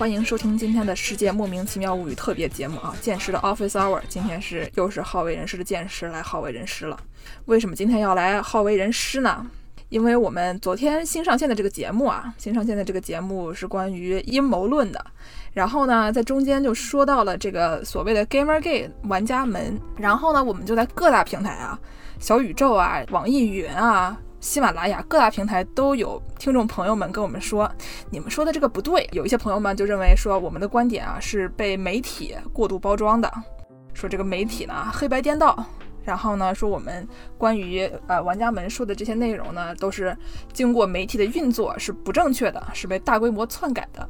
欢迎收听今天的世界莫名其妙物语特别节目啊！剑师的 Office Hour，今天是又是好为人师的剑师来好为人师了。为什么今天要来好为人师呢？因为我们昨天新上线的这个节目啊，新上线的这个节目是关于阴谋论的。然后呢，在中间就说到了这个所谓的 GamerGate 玩家门。然后呢，我们就在各大平台啊，小宇宙啊，网易云啊。喜马拉雅各大平台都有听众朋友们跟我们说，你们说的这个不对。有一些朋友们就认为说我们的观点啊是被媒体过度包装的，说这个媒体呢黑白颠倒，然后呢说我们关于呃玩家们说的这些内容呢都是经过媒体的运作是不正确的，是被大规模篡改的，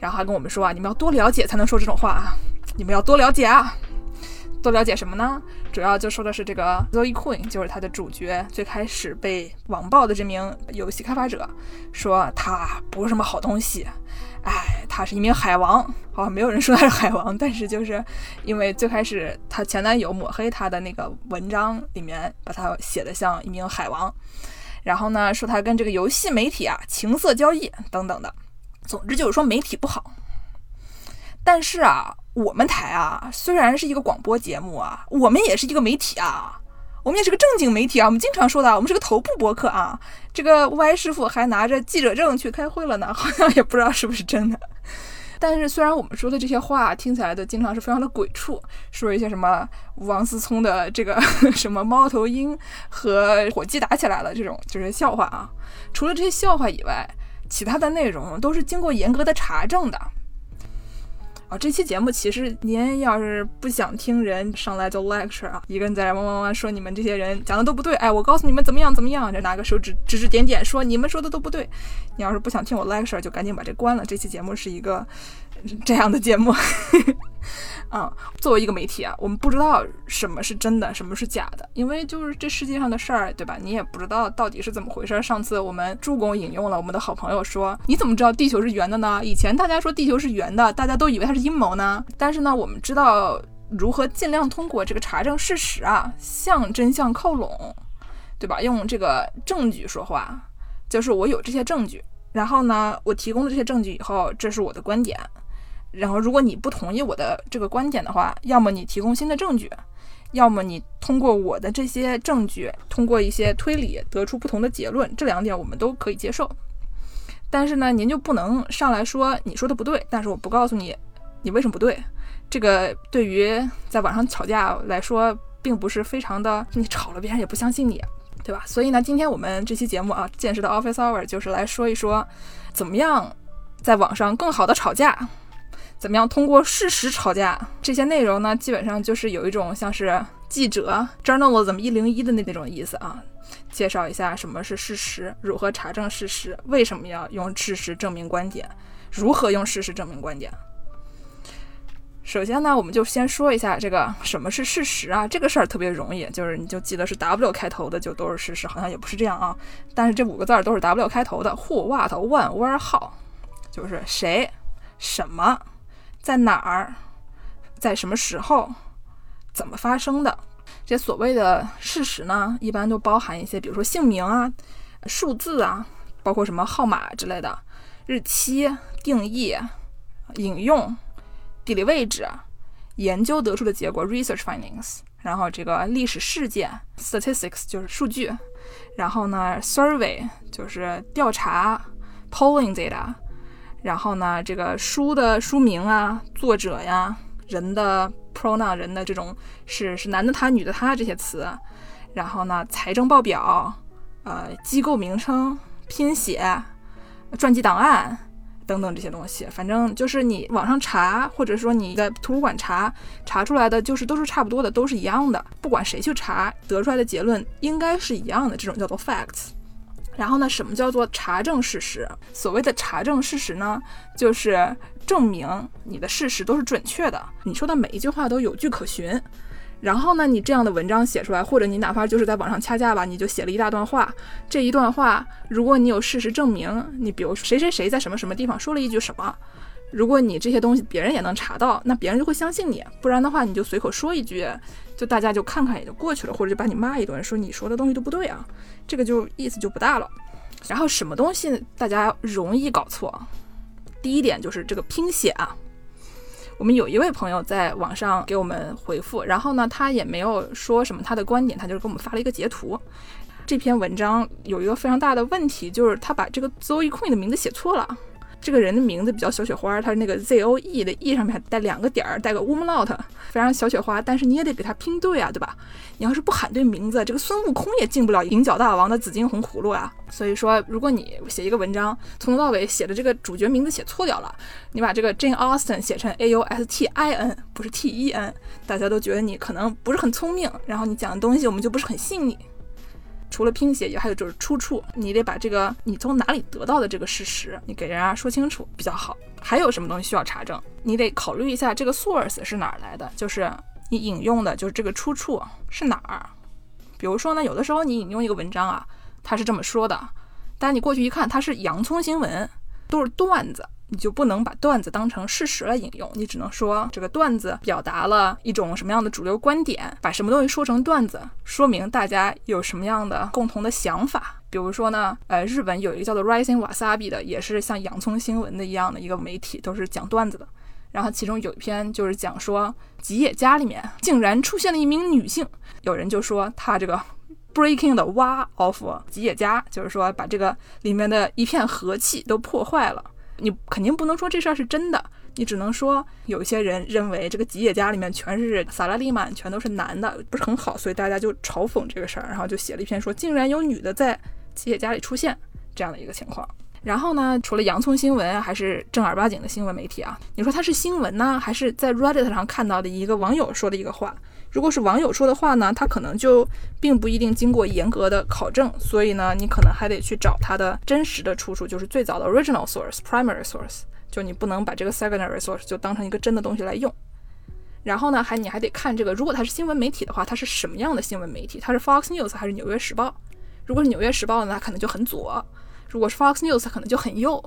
然后还跟我们说啊你们要多了解才能说这种话啊，你们要多了解啊。多了解什么呢？主要就说的是这个 Zoe Queen，就是他的主角。最开始被网暴的这名游戏开发者说他不是什么好东西，哎，他是一名海王。好像没有人说他是海王，但是就是因为最开始他前男友抹黑他的那个文章里面把他写的像一名海王，然后呢说他跟这个游戏媒体啊情色交易等等的，总之就是说媒体不好。但是啊。我们台啊，虽然是一个广播节目啊，我们也是一个媒体啊，我们也是个正经媒体啊。我们经常说的，我们是个头部博客啊。这个 Y 师傅还拿着记者证去开会了呢，好像也不知道是不是真的。但是虽然我们说的这些话听起来的经常是非常的鬼畜，说一些什么王思聪的这个 什么猫头鹰和火鸡打起来了这种就是笑话啊。除了这些笑话以外，其他的内容都是经过严格的查证的。啊，这期节目其实您要是不想听人上来就 lecture 啊，一个人在这嗡嗡嗡说你们这些人讲的都不对，哎，我告诉你们怎么样怎么样，就拿个手指指指点点说你们说的都不对。你要是不想听我 lecture，就赶紧把这关了。这期节目是一个。这样的节目，嗯，作为一个媒体啊，我们不知道什么是真的，什么是假的，因为就是这世界上的事儿，对吧？你也不知道到底是怎么回事。上次我们助攻引用了我们的好朋友说：“你怎么知道地球是圆的呢？以前大家说地球是圆的，大家都以为它是阴谋呢。但是呢，我们知道如何尽量通过这个查证事实啊，向真相靠拢，对吧？用这个证据说话，就是我有这些证据，然后呢，我提供了这些证据以后，这是我的观点。”然后，如果你不同意我的这个观点的话，要么你提供新的证据，要么你通过我的这些证据，通过一些推理得出不同的结论，这两点我们都可以接受。但是呢，您就不能上来说你说的不对，但是我不告诉你你为什么不对。这个对于在网上吵架来说，并不是非常的，你吵了别人也不相信你，对吧？所以呢，今天我们这期节目啊，见识的 Office Hour 就是来说一说，怎么样在网上更好的吵架。怎么样通过事实吵架？这些内容呢，基本上就是有一种像是记者 journalism 一零一的那那种意思啊。介绍一下什么是事实，如何查证事实，为什么要用事实证明观点，如何用事实证明观点。首先呢，我们就先说一下这个什么是事实啊。这个事儿特别容易，就是你就记得是 W 开头的就都是事实，好像也不是这样啊。但是这五个字儿都是 W 开头的，Who、What、When、Where、How，就是谁、什么。在哪儿，在什么时候，怎么发生的？这些所谓的事实呢，一般都包含一些，比如说姓名啊、数字啊，包括什么号码之类的，日期、定义、引用、地理位置、研究得出的结果 （research findings），然后这个历史事件 （statistics） 就是数据，然后呢，survey 就是调查 （polling data）。然后呢，这个书的书名啊，作者呀，人的 pronoun 人的这种是是男的他女的他这些词，然后呢，财政报表，呃，机构名称、拼写、传记档案等等这些东西，反正就是你网上查，或者说你在图书馆查查出来的，就是都是差不多的，都是一样的，不管谁去查，得出来的结论应该是一样的，这种叫做 facts。然后呢，什么叫做查证事实？所谓的查证事实呢，就是证明你的事实都是准确的，你说的每一句话都有据可循。然后呢，你这样的文章写出来，或者你哪怕就是在网上掐架吧，你就写了一大段话。这一段话，如果你有事实证明，你比如谁谁谁在什么什么地方说了一句什么，如果你这些东西别人也能查到，那别人就会相信你。不然的话，你就随口说一句。就大家就看看也就过去了，或者就把你骂一顿，说你说的东西都不对啊，这个就意思就不大了。然后什么东西大家容易搞错？第一点就是这个拼写啊。我们有一位朋友在网上给我们回复，然后呢，他也没有说什么他的观点，他就是给我们发了一个截图。这篇文章有一个非常大的问题，就是他把这个 Zoe Queen 的名字写错了。这个人的名字比较小雪花，他是那个 Z O E 的 E 上面还带两个点儿，带个 umlaut，非常小雪花。但是你也得给他拼对啊，对吧？你要是不喊对名字，这个孙悟空也进不了银角大王的紫金红葫芦啊。所以说，如果你写一个文章，从头到尾写的这个主角名字写错掉了，你把这个 Jane Austen 写成 A U S T I N，不是 T E N，大家都觉得你可能不是很聪明，然后你讲的东西我们就不是很信你。除了拼写，也还有就是出处，你得把这个你从哪里得到的这个事实，你给人家说清楚比较好。还有什么东西需要查证？你得考虑一下这个 source 是哪儿来的，就是你引用的，就是这个出处是哪儿。比如说呢，有的时候你引用一个文章啊，它是这么说的，但你过去一看，它是洋葱新闻，都是段子。你就不能把段子当成事实来引用，你只能说这个段子表达了一种什么样的主流观点，把什么东西说成段子，说明大家有什么样的共同的想法。比如说呢，呃，日本有一个叫做 Rising Wasabi 的，也是像洋葱新闻的一样的一个媒体，都是讲段子的。然后其中有一篇就是讲说吉野家里面竟然出现了一名女性，有人就说她这个 breaking 的 wa of 吉野家，就是说把这个里面的一片和气都破坏了。你肯定不能说这事儿是真的，你只能说有一些人认为这个吉野家里面全是萨拉丽曼，全都是男的，不是很好，所以大家就嘲讽这个事儿，然后就写了一篇说竟然有女的在吉野家里出现这样的一个情况。然后呢，除了洋葱新闻，还是正儿八经的新闻媒体啊？你说它是新闻呢，还是在 Reddit 上看到的一个网友说的一个话？如果是网友说的话呢，他可能就并不一定经过严格的考证，所以呢，你可能还得去找它的真实的出处，就是最早的 original source、primary source，就你不能把这个 secondary source 就当成一个真的东西来用。然后呢，还你还得看这个，如果它是新闻媒体的话，它是什么样的新闻媒体？它是 Fox News 还是纽约时报？如果是纽约时报呢，它可能就很左；如果是 Fox News，可能就很右。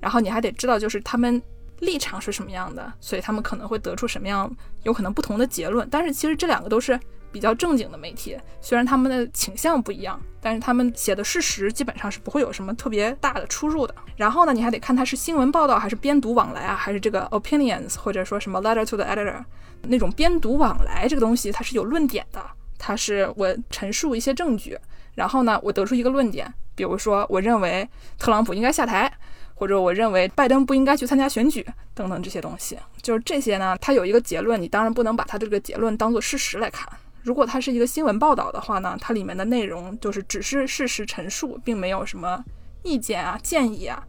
然后你还得知道，就是他们。立场是什么样的，所以他们可能会得出什么样有可能不同的结论。但是其实这两个都是比较正经的媒体，虽然他们的倾向不一样，但是他们写的事实基本上是不会有什么特别大的出入的。然后呢，你还得看它是新闻报道还是编读往来啊，还是这个 opinions 或者说什么 letter to the editor 那种编读往来这个东西，它是有论点的，它是我陈述一些证据，然后呢，我得出一个论点，比如说我认为特朗普应该下台。或者我认为拜登不应该去参加选举等等这些东西，就是这些呢，它有一个结论，你当然不能把它这个结论当做事实来看。如果它是一个新闻报道的话呢，它里面的内容就是只是事实陈述，并没有什么意见啊、建议啊，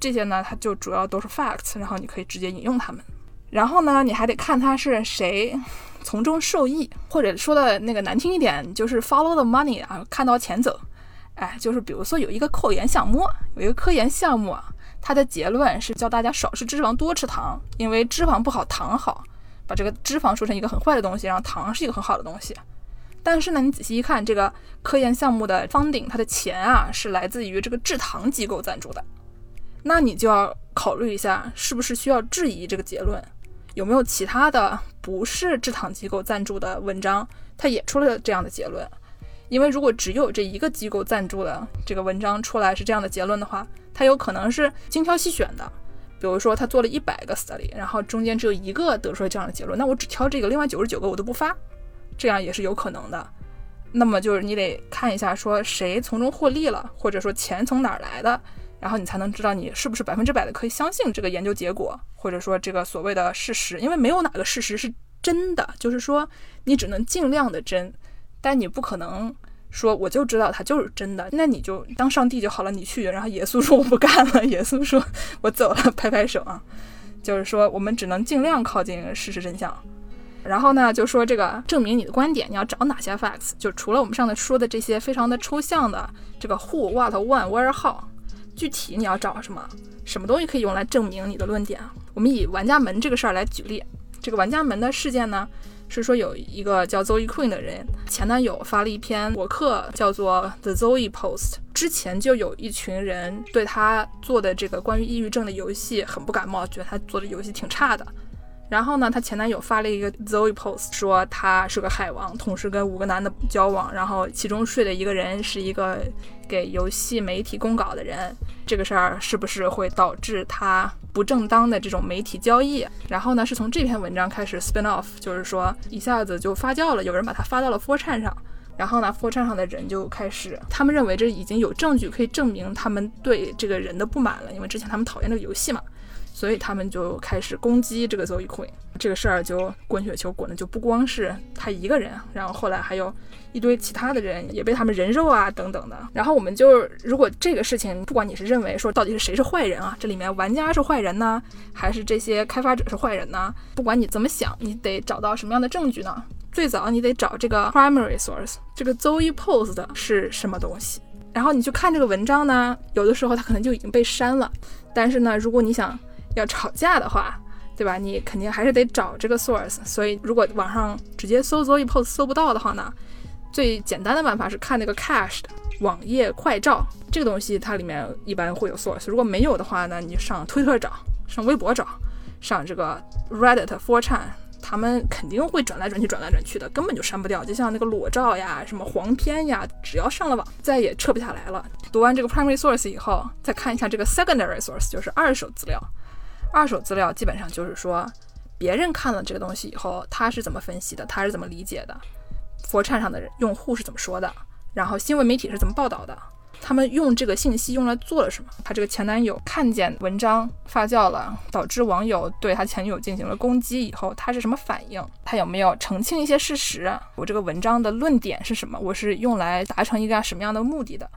这些呢，它就主要都是 facts，然后你可以直接引用它们。然后呢，你还得看它是谁从中受益，或者说的那个难听一点，就是 follow the money 啊，看到钱走。哎，就是比如说有一个科研项目，有一个科研项目啊。他的结论是叫大家少吃脂肪，多吃糖，因为脂肪不好，糖好。把这个脂肪说成一个很坏的东西，然后糖是一个很好的东西。但是呢，你仔细一看，这个科研项目的方顶，它的钱啊是来自于这个制糖机构赞助的。那你就要考虑一下，是不是需要质疑这个结论？有没有其他的不是制糖机构赞助的文章，它也出了这样的结论？因为如果只有这一个机构赞助的这个文章出来是这样的结论的话，它有可能是精挑细选的。比如说他做了一百个 study，然后中间只有一个得出了这样的结论，那我只挑这个，另外九十九个我都不发，这样也是有可能的。那么就是你得看一下说谁从中获利了，或者说钱从哪儿来的，然后你才能知道你是不是百分之百的可以相信这个研究结果，或者说这个所谓的事实，因为没有哪个事实是真的，就是说你只能尽量的真，但你不可能。说我就知道他就是真的，那你就当上帝就好了，你去。然后耶稣说我不干了，耶稣说我走了，拍拍手啊。就是说我们只能尽量靠近事实真相。然后呢，就说这个证明你的观点，你要找哪些 facts？就除了我们上次说的这些非常的抽象的这个 who、what、when、where、how，具体你要找什么？什么东西可以用来证明你的论点啊？我们以玩家门这个事儿来举例，这个玩家门的事件呢？是说有一个叫 Zoe Queen 的人，前男友发了一篇博客，叫做 The Zoe Post。之前就有一群人对他做的这个关于抑郁症的游戏很不感冒，觉得他做的游戏挺差的。然后呢，她前男友发了一个 Zoe Post，说他是个海王，同时跟五个男的交往，然后其中睡的一个人是一个给游戏媒体公稿的人。这个事儿是不是会导致他不正当的这种媒体交易。然后呢，是从这篇文章开始 spin off，就是说一下子就发酵了，有人把它发到了 f o r c h a n 上。然后呢 f o r c h a n 上的人就开始，他们认为这已经有证据可以证明他们对这个人的不满了，因为之前他们讨厌这个游戏嘛。所以他们就开始攻击这个 Zoe Queen，这个事儿就滚雪球滚的就不光是他一个人，然后后来还有一堆其他的人也被他们人肉啊等等的。然后我们就如果这个事情，不管你是认为说到底是谁是坏人啊，这里面玩家是坏人呢，还是这些开发者是坏人呢？不管你怎么想，你得找到什么样的证据呢？最早你得找这个 primary source，这个 Zoe post 是什么东西？然后你去看这个文章呢，有的时候它可能就已经被删了，但是呢，如果你想要吵架的话，对吧？你肯定还是得找这个 source。所以，如果网上直接搜 Zoe post 搜不到的话呢，最简单的办法是看那个 cached 网页快照，这个东西它里面一般会有 source。如果没有的话呢，你就上推特找，上微博找，上这个 Reddit、4chan，他们肯定会转来转去、转来转去的，根本就删不掉。就像那个裸照呀、什么黄片呀，只要上了网，再也撤不下来了。读完这个 primary source 以后，再看一下这个 secondary source，就是二手资料。二手资料基本上就是说，别人看了这个东西以后，他是怎么分析的，他是怎么理解的，4chan 上的用户是怎么说的，然后新闻媒体是怎么报道的，他们用这个信息用来做了什么？他这个前男友看见文章发酵了，导致网友对他前女友进行了攻击以后，他是什么反应？他有没有澄清一些事实？我这个文章的论点是什么？我是用来达成一个什么样的目的的？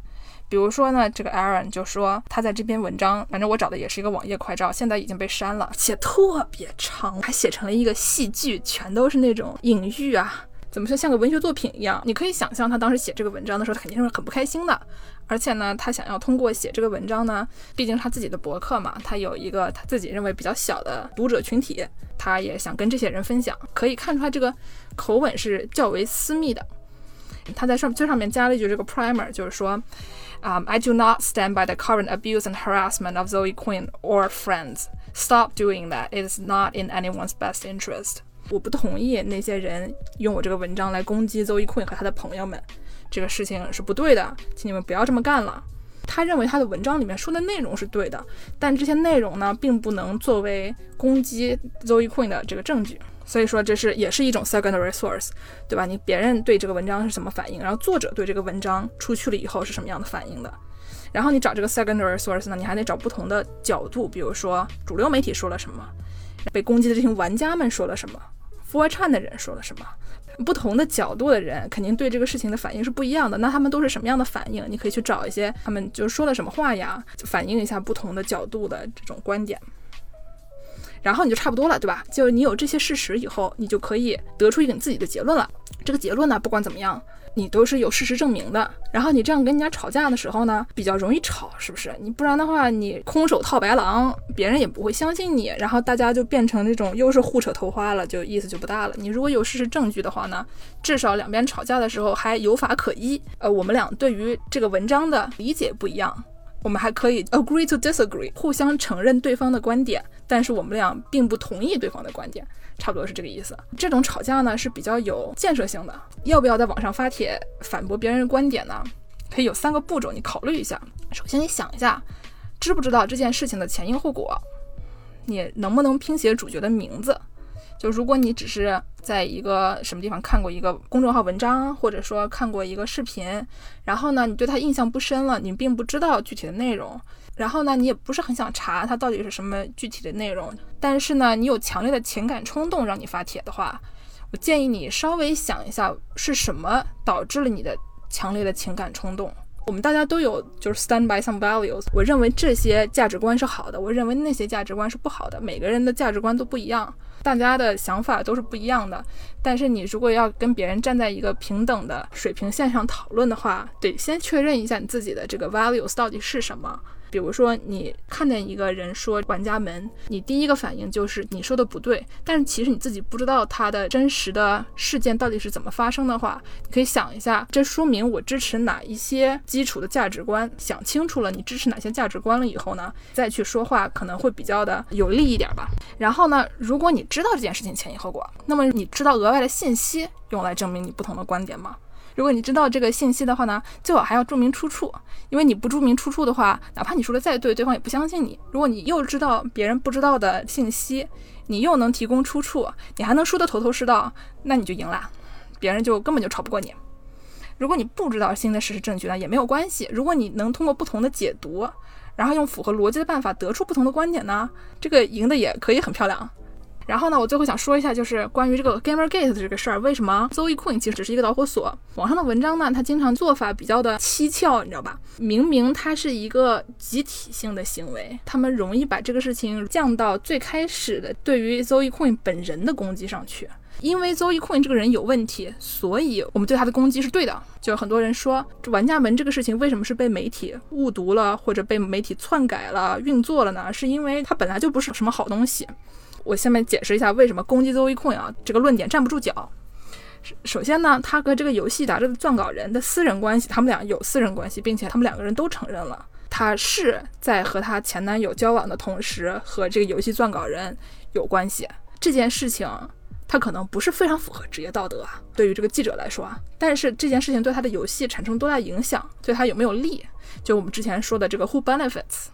比如说呢，这个 Aaron 就说他在这篇文章，反正我找的也是一个网页快照，现在已经被删了，写特别长，还写成了一个戏剧，全都是那种隐喻啊，怎么说像个文学作品一样？你可以想象他当时写这个文章的时候，他肯定是很不开心的。而且呢，他想要通过写这个文章呢，毕竟他自己的博客嘛，他有一个他自己认为比较小的读者群体，他也想跟这些人分享。可以看出来这个口吻是较为私密的。他在上最上面加了一句这个 primer，就是说。Um, I do not stand by the current abuse and harassment of Zoe Quinn or friends. Stop doing that. It is not in anyone's best interest. 我不同意那些人用我这个文章来攻击 Zoe Quinn 和他的朋友们，这个事情是不对的，请你们不要这么干了。他认为他的文章里面说的内容是对的，但这些内容呢，并不能作为攻击 Zoe Quinn 的这个证据。所以说，这是也是一种 secondary source，对吧？你别人对这个文章是什么反应，然后作者对这个文章出去了以后是什么样的反应的？然后你找这个 secondary source 呢，你还得找不同的角度，比如说主流媒体说了什么，被攻击的这群玩家们说了什么，4chan 的人说了什么，不同的角度的人肯定对这个事情的反应是不一样的。那他们都是什么样的反应？你可以去找一些他们就说了什么话呀，就反映一下不同的角度的这种观点。然后你就差不多了，对吧？就是你有这些事实以后，你就可以得出一个你自己的结论了。这个结论呢，不管怎么样，你都是有事实证明的。然后你这样跟人家吵架的时候呢，比较容易吵，是不是？你不然的话，你空手套白狼，别人也不会相信你。然后大家就变成那种又是互扯头花了，就意思就不大了。你如果有事实证据的话呢，至少两边吵架的时候还有法可依。呃，我们俩对于这个文章的理解不一样。我们还可以 agree to disagree，互相承认对方的观点，但是我们俩并不同意对方的观点，差不多是这个意思。这种吵架呢是比较有建设性的。要不要在网上发帖反驳别人的观点呢？可以有三个步骤，你考虑一下。首先，你想一下，知不知道这件事情的前因后果？你能不能拼写主角的名字？就如果你只是在一个什么地方看过一个公众号文章，或者说看过一个视频，然后呢，你对他印象不深了，你并不知道具体的内容，然后呢，你也不是很想查它到底是什么具体的内容，但是呢，你有强烈的情感冲动让你发帖的话，我建议你稍微想一下是什么导致了你的强烈的情感冲动。我们大家都有就是 stand by some values，我认为这些价值观是好的，我认为那些价值观是不好的，每个人的价值观都不一样。大家的想法都是不一样的，但是你如果要跟别人站在一个平等的水平线上讨论的话，得先确认一下你自己的这个 values 到底是什么。比如说，你看见一个人说玩家门，你第一个反应就是你说的不对，但是其实你自己不知道他的真实的事件到底是怎么发生的话，你可以想一下，这说明我支持哪一些基础的价值观。想清楚了你支持哪些价值观了以后呢，再去说话可能会比较的有利一点吧。然后呢，如果你知道这件事情前因后果，那么你知道额外的信息用来证明你不同的观点吗？如果你知道这个信息的话呢，最好还要注明出处，因为你不注明出处的话，哪怕你说的再对，对方也不相信你。如果你又知道别人不知道的信息，你又能提供出处，你还能说得头头是道，那你就赢了，别人就根本就吵不过你。如果你不知道新的事实证据呢，也没有关系。如果你能通过不同的解读，然后用符合逻辑的办法得出不同的观点呢，这个赢的也可以很漂亮。然后呢，我最后想说一下，就是关于这个 Gamergate 的这个事儿，为什么 Zoe Queen 其实只是一个导火索？网上的文章呢，它经常做法比较的蹊跷，你知道吧？明明它是一个集体性的行为，他们容易把这个事情降到最开始的对于 Zoe Queen 本人的攻击上去。因为 Zoe Queen 这个人有问题，所以我们对他的攻击是对的。就很多人说，这玩家门这个事情为什么是被媒体误读了，或者被媒体篡改了、运作了呢？是因为它本来就不是什么好东西。我下面解释一下为什么攻击 Zoe Queen 啊，这个论点站不住脚。首先呢，他和这个游戏杂志的撰稿人的私人关系，他们俩有私人关系，并且他们两个人都承认了，他是在和他前男友交往的同时和这个游戏撰稿人有关系。这件事情他可能不是非常符合职业道德啊，对于这个记者来说啊，但是这件事情对他的游戏产生多大影响，对他有没有利？就我们之前说的这个 Who benefits？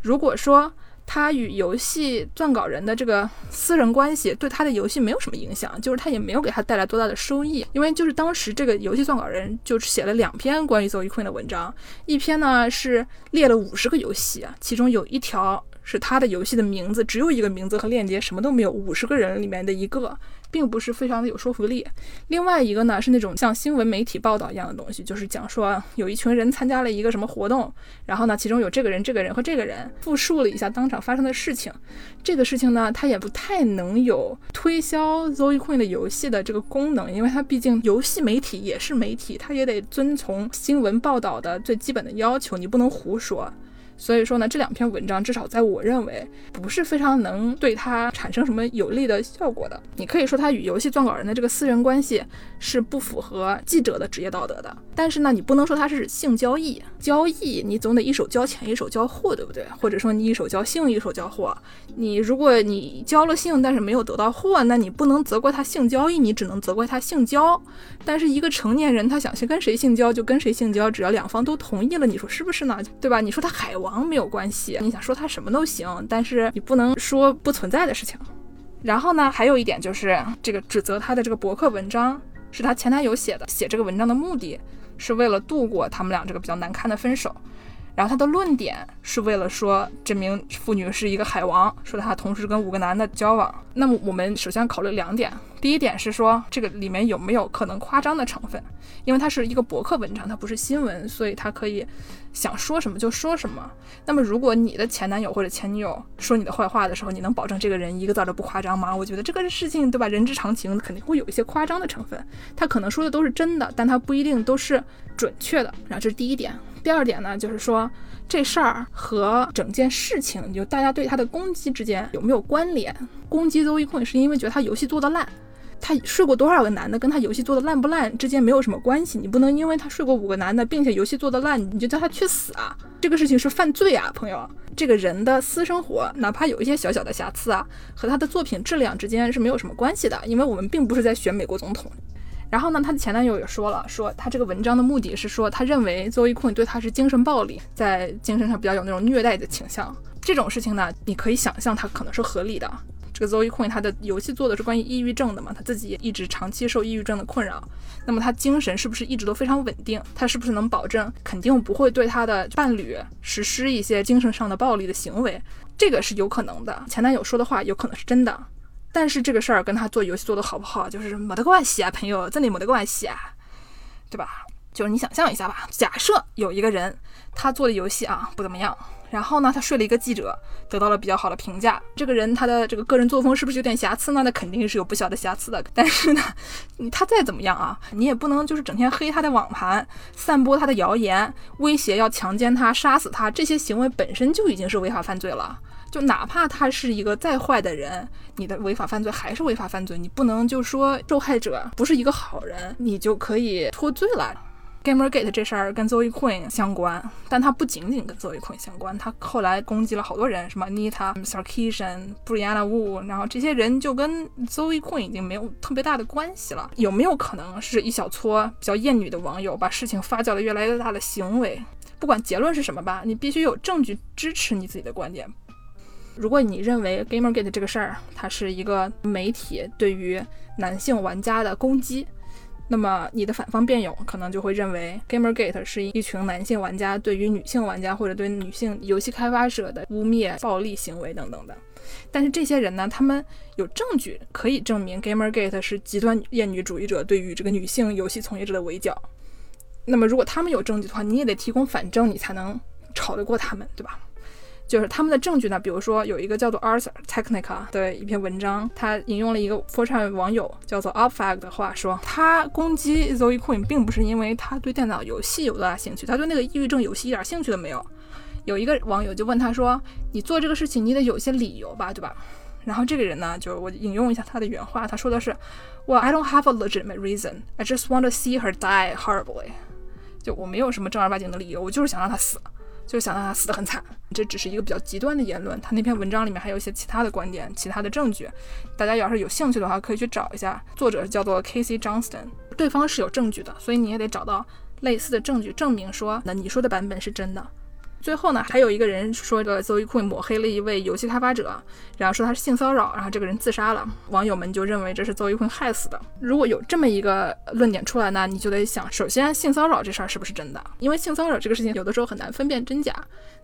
如果说。他与游戏撰稿人的这个私人关系对他的游戏没有什么影响，就是他也没有给他带来多大的收益，因为就是当时这个游戏撰稿人就写了两篇关于 Zoe Queen 的文章，一篇呢是列了五十个游戏，其中有一条是他的游戏的名字，只有一个名字和链接，什么都没有，五十个人里面的一个。并不是非常的有说服力。另外一个呢，是那种像新闻媒体报道一样的东西，就是讲说有一群人参加了一个什么活动，然后呢，其中有这个人、这个人和这个人，复述了一下当场发生的事情。这个事情呢，它也不太能有推销 Zoe Queen 的游戏的这个功能，因为它毕竟游戏媒体也是媒体，它也得遵从新闻报道的最基本的要求，你不能胡说。所以说呢，这两篇文章至少在我认为不是非常能对他产生什么有利的效果的。你可以说他与游戏撰稿人的这个私人关系是不符合记者的职业道德的，但是呢，你不能说他是性交易。交易你总得一手交钱一手交货，对不对？或者说你一手交性一手交货。你如果你交了性，但是没有得到货，那你不能责怪他性交易，你只能责怪他性交。但是一个成年人他想去跟谁性交就跟谁性交，只要两方都同意了，你说是不是呢？对吧？你说他海王。王没有关系，你想说他什么都行，但是你不能说不存在的事情。然后呢，还有一点就是这个指责他的这个博客文章是他前男友写的，写这个文章的目的是为了度过他们俩这个比较难堪的分手。然后他的论点是为了说这名妇女是一个海王，说她同时跟五个男的交往。那么我们首先考虑两点，第一点是说这个里面有没有可能夸张的成分，因为它是一个博客文章，它不是新闻，所以它可以想说什么就说什么。那么如果你的前男友或者前女友说你的坏话的时候，你能保证这个人一个字都不夸张吗？我觉得这个事情对吧，人之常情，肯定会有一些夸张的成分。他可能说的都是真的，但他不一定都是准确的。然后这是第一点。第二点呢，就是说这事儿和整件事情，就大家对他的攻击之间有没有关联？攻击 Zoe Queen 是因为觉得他游戏做的烂，他睡过多少个男的，跟他游戏做的烂不烂之间没有什么关系。你不能因为他睡过五个男的，并且游戏做的烂，你就叫他去死啊！这个事情是犯罪啊，朋友。这个人的私生活，哪怕有一些小小的瑕疵啊，和他的作品质量之间是没有什么关系的，因为我们并不是在选美国总统。然后呢，她的前男友也说了，说他这个文章的目的是说，他认为 Zoe Queen 对他是精神暴力，在精神上比较有那种虐待的倾向。这种事情呢，你可以想象他可能是合理的。这个 Zoe Queen 他的游戏做的是关于抑郁症的嘛，他自己也一直长期受抑郁症的困扰。那么他精神是不是一直都非常稳定？他是不是能保证肯定不会对他的伴侣实施一些精神上的暴力的行为？这个是有可能的。前男友说的话有可能是真的。但是这个事儿跟他做游戏做的好不好，就是没得关系啊，朋友，真的没得关系啊，对吧？就是你想象一下吧，假设有一个人，他做的游戏啊不怎么样，然后呢，他睡了一个记者，得到了比较好的评价。这个人他的这个个人作风是不是有点瑕疵呢？那肯定是有不小的瑕疵的。但是呢，你他再怎么样啊，你也不能就是整天黑他的网盘，散播他的谣言，威胁要强奸他、杀死他，这些行为本身就已经是违法犯罪了。就哪怕他是一个再坏的人，你的违法犯罪还是违法犯罪，你不能就说受害者不是一个好人，你就可以脱罪了。Gamergate 这事儿跟 Zoe Queen 相关，但它不仅仅跟 Zoe Queen 相关，他后来攻击了好多人，什么 Nita Sarkeesian、Brianna Wu，然后这些人就跟 Zoe Queen 已经没有特别大的关系了。有没有可能是一小撮比较厌女的网友把事情发酵的越来越大的行为？不管结论是什么吧，你必须有证据支持你自己的观点。如果你认为 Gamergate 这个事儿它是一个媒体对于男性玩家的攻击，那么你的反方辩友可能就会认为 Gamergate 是一群男性玩家对于女性玩家或者对女性游戏开发者的污蔑、暴力行为等等的。但是这些人呢，他们有证据可以证明 Gamergate 是极端厌女主义者对于这个女性游戏从业者的围剿。那么如果他们有证据的话，你也得提供反证，你才能吵得过他们，对吧？就是他们的证据呢，比如说有一个叫做 Arthur Technica 的一篇文章，他引用了一个 4chan 网友叫做 Upfag 的话说，他攻击 Zoe Queen 并不是因为他对电脑游戏有多大兴趣，他对那个抑郁症游戏一点兴趣都没有。有一个网友就问他说：“你做这个事情，你得有些理由吧，对吧？”然后这个人呢，就我引用一下他的原话，他说的是：“Well, I don't have a legitimate reason. I just want to see her die horribly.” 就我没有什么正儿八经的理由，我就是想让她死。就想让他死得很惨，这只是一个比较极端的言论。他那篇文章里面还有一些其他的观点、其他的证据，大家要是有兴趣的话，可以去找一下。作者叫做 Casey Johnston，对方是有证据的，所以你也得找到类似的证据，证明说那你说的版本是真的。最后呢，还有一个人说的 Zoe Queen 抹黑了一位游戏开发者，然后说他是性骚扰，然后这个人自杀了。网友们就认为这是 Zoe Queen 害死的。如果有这么一个论点出来呢，你就得想，首先性骚扰这事儿是不是真的？因为性骚扰这个事情有的时候很难分辨真假。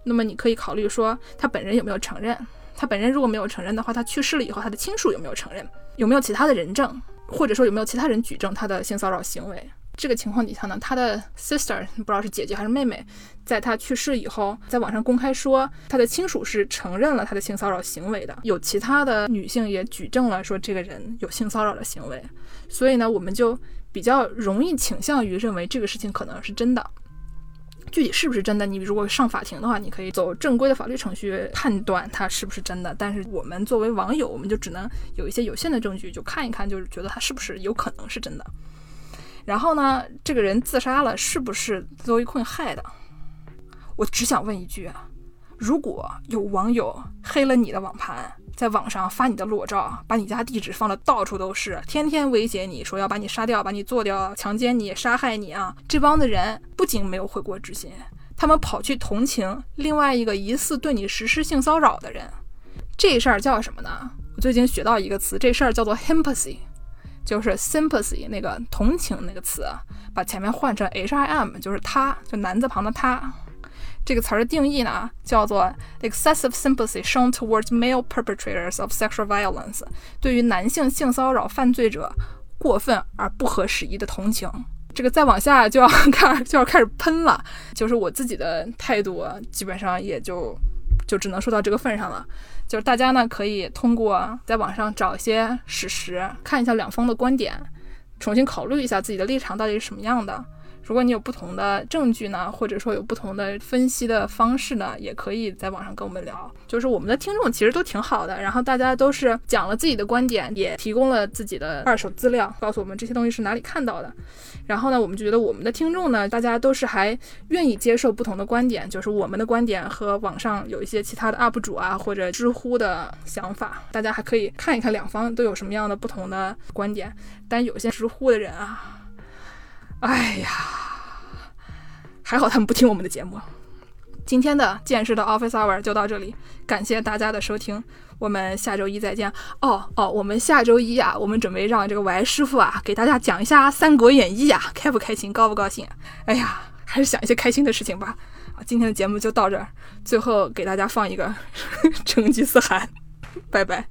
那么你可以考虑说他本人有没有承认？他本人如果没有承认的话，他去世了以后，他的亲属有没有承认？有没有其他的人证？或者说有没有其他人举证他的性骚扰行为？这个情况底下呢，他的 sister 不知道是姐姐还是妹妹，在他去世以后，在网上公开说他的亲属是承认了他的性骚扰行为的，有其他的女性也举证了说这个人有性骚扰的行为，所以呢，我们就比较容易倾向于认为这个事情可能是真的。具体是不是真的，你如果上法庭的话，你可以走正规的法律程序判断它是不是真的。但是我们作为网友，我们就只能有一些有限的证据，就看一看，就是觉得它是不是有可能是真的。然后呢，这个人自杀了，是不是邹一坤害的？我只想问一句啊：如果有网友黑了你的网盘，在网上发你的裸照，把你家地址放的到处都是，天天威胁你说要把你杀掉、把你做掉、强奸你、杀害你啊，这帮子人不仅没有悔过之心，他们跑去同情另外一个疑似对你实施性骚扰的人，这事儿叫什么呢？我最近学到一个词，这事儿叫做 Empathy。就是 sympathy 那个同情那个词，把前面换成 h i m，就是他，就男字旁的他。这个词儿的定义呢，叫做 excessive sympathy shown towards male perpetrators of sexual violence，对于男性性骚扰犯罪者过分而不合时宜的同情。这个再往下就要 开就要开始喷了，就是我自己的态度，基本上也就就只能说到这个份上了。就是大家呢可以通过在网上找一些史实，看一下两方的观点，重新考虑一下自己的立场到底是什么样的。如果你有不同的证据呢，或者说有不同的分析的方式呢，也可以在网上跟我们聊。就是我们的听众其实都挺好的，然后大家都是讲了自己的观点，也提供了自己的二手资料，告诉我们这些东西是哪里看到的。然后呢，我们就觉得我们的听众呢，大家都是还愿意接受不同的观点，就是我们的观点和网上有一些其他的 UP 主啊或者知乎的想法，大家还可以看一看两方都有什么样的不同的观点。但有些知乎的人啊。哎呀，还好他们不听我们的节目。今天的见识的 Office Hour 就到这里，感谢大家的收听，我们下周一再见。哦哦，我们下周一啊，我们准备让这个 Y 师傅啊给大家讲一下《三国演义》啊，开不开心，高不高兴？哎呀，还是想一些开心的事情吧。啊，今天的节目就到这儿，最后给大家放一个 成吉思汗，拜拜。